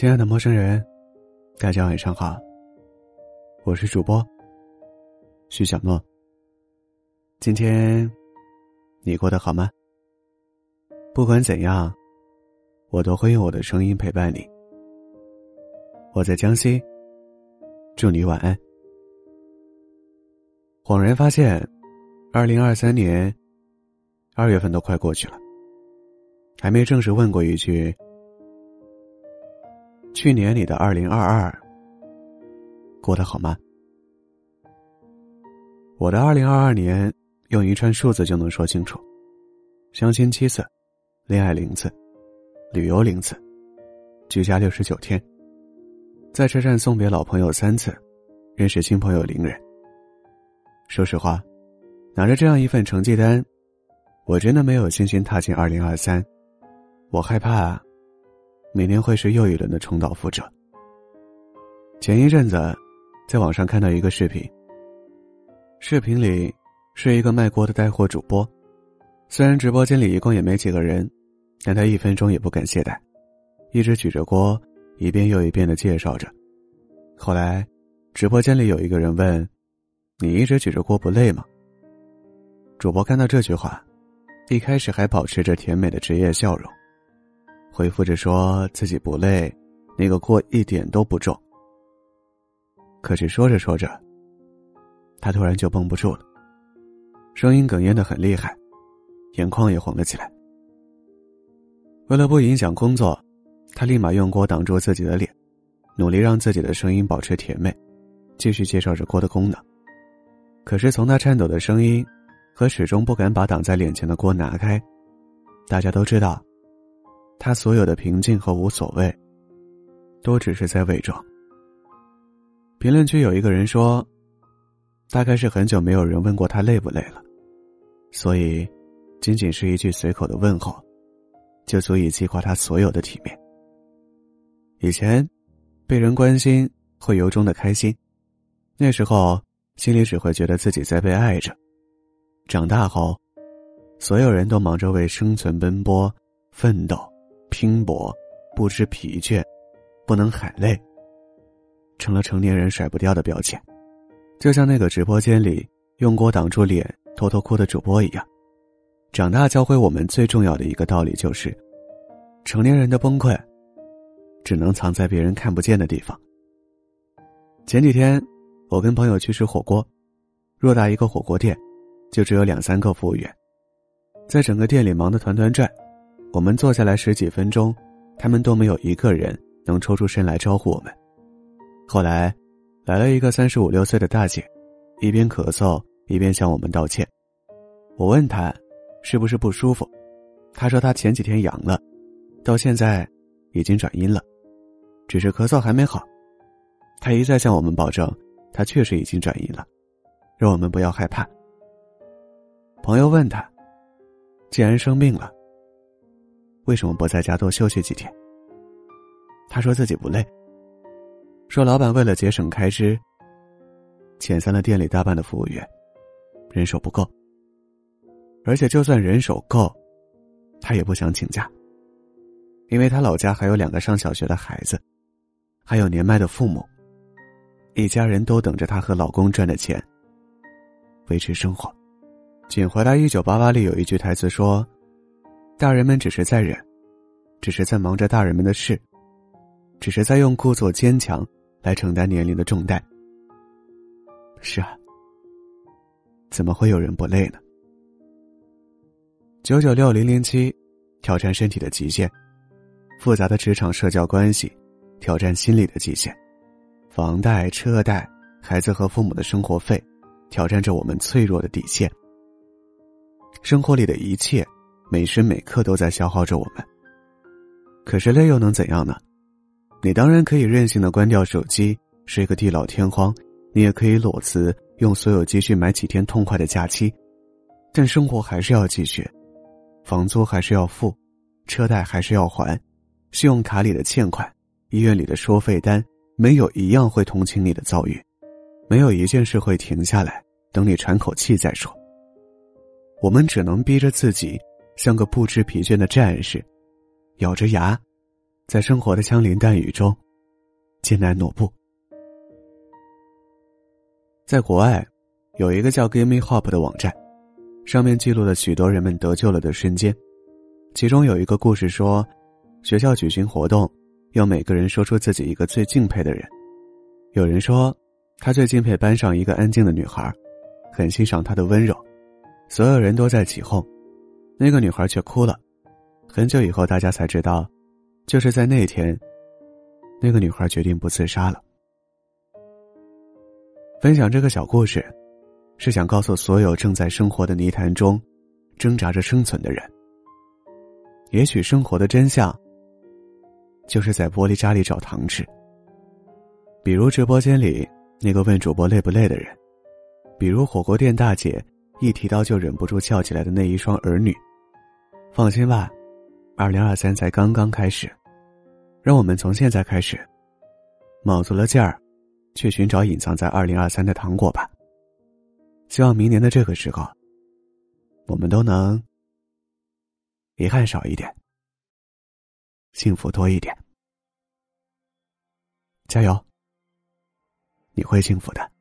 亲爱的陌生人，大家晚上好。我是主播徐小诺。今天你过得好吗？不管怎样，我都会用我的声音陪伴你。我在江西，祝你晚安。恍然发现，二零二三年二月份都快过去了，还没正式问过一句。去年你的二零二二过得好吗？我的二零二二年用一串数字就能说清楚：相亲七次，恋爱零次，旅游零次，居家六十九天，在车站送别老朋友三次，认识新朋友零人。说实话，拿着这样一份成绩单，我真的没有信心踏进二零二三，我害怕。每年会是又一轮的重蹈覆辙。前一阵子，在网上看到一个视频。视频里是一个卖锅的带货主播，虽然直播间里一共也没几个人，但他一分钟也不敢懈怠，一直举着锅，一遍又一遍的介绍着。后来，直播间里有一个人问：“你一直举着锅不累吗？”主播看到这句话，一开始还保持着甜美的职业笑容。回复着说自己不累，那个锅一点都不重。可是说着说着，他突然就绷不住了，声音哽咽的很厉害，眼眶也红了起来。为了不影响工作，他立马用锅挡住自己的脸，努力让自己的声音保持甜美，继续介绍着锅的功能。可是从他颤抖的声音和始终不敢把挡在脸前的锅拿开，大家都知道。他所有的平静和无所谓，都只是在伪装。评论区有一个人说：“大概是很久没有人问过他累不累了，所以，仅仅是一句随口的问候，就足以击垮他所有的体面。”以前，被人关心会由衷的开心，那时候心里只会觉得自己在被爱着。长大后，所有人都忙着为生存奔波、奋斗。拼搏，不知疲倦，不能喊累。成了成年人甩不掉的标签，就像那个直播间里用锅挡住脸、偷偷哭的主播一样。长大教会我们最重要的一个道理就是：成年人的崩溃，只能藏在别人看不见的地方。前几天，我跟朋友去吃火锅，偌大一个火锅店，就只有两三个服务员，在整个店里忙得团团转。我们坐下来十几分钟，他们都没有一个人能抽出身来招呼我们。后来，来了一个三十五六岁的大姐，一边咳嗽一边向我们道歉。我问她，是不是不舒服？她说她前几天阳了，到现在已经转阴了，只是咳嗽还没好。她一再向我们保证，她确实已经转阴了，让我们不要害怕。朋友问她，既然生病了。为什么不在家多休息几天？他说自己不累。说老板为了节省开支，遣散了店里大半的服务员，人手不够。而且就算人手够，他也不想请假，因为他老家还有两个上小学的孩子，还有年迈的父母，一家人都等着他和老公赚的钱维持生活。请回答一九八八里有一句台词说。大人们只是在忍，只是在忙着大人们的事，只是在用故作坚强来承担年龄的重担。是啊，怎么会有人不累呢？九九六零零七，挑战身体的极限；复杂的职场社交关系，挑战心理的极限；房贷、车贷、孩子和父母的生活费，挑战着我们脆弱的底线。生活里的一切。每时每刻都在消耗着我们。可是累又能怎样呢？你当然可以任性的关掉手机，睡个地老天荒；你也可以裸辞，用所有积蓄买几天痛快的假期。但生活还是要继续，房租还是要付，车贷还是要还，信用卡里的欠款，医院里的收费单，没有一样会同情你的遭遇，没有一件事会停下来等你喘口气再说。我们只能逼着自己。像个不知疲倦的战士，咬着牙，在生活的枪林弹雨中艰难挪步。在国外，有一个叫 “Give Me Hop 的网站，上面记录了许多人们得救了的瞬间。其中有一个故事说，学校举行活动，要每个人说出自己一个最敬佩的人。有人说，他最敬佩班上一个安静的女孩，很欣赏她的温柔。所有人都在起哄，那个女孩却哭了。很久以后，大家才知道，就是在那天，那个女孩决定不自杀了。分享这个小故事，是想告诉所有正在生活的泥潭中挣扎着生存的人。也许生活的真相，就是在玻璃渣里找糖吃。比如直播间里那个问主播累不累的人，比如火锅店大姐一提到就忍不住翘起来的那一双儿女。放心吧，二零二三才刚刚开始，让我们从现在开始，卯足了劲儿。去寻找隐藏在二零二三的糖果吧。希望明年的这个时候，我们都能遗憾少一点，幸福多一点。加油，你会幸福的。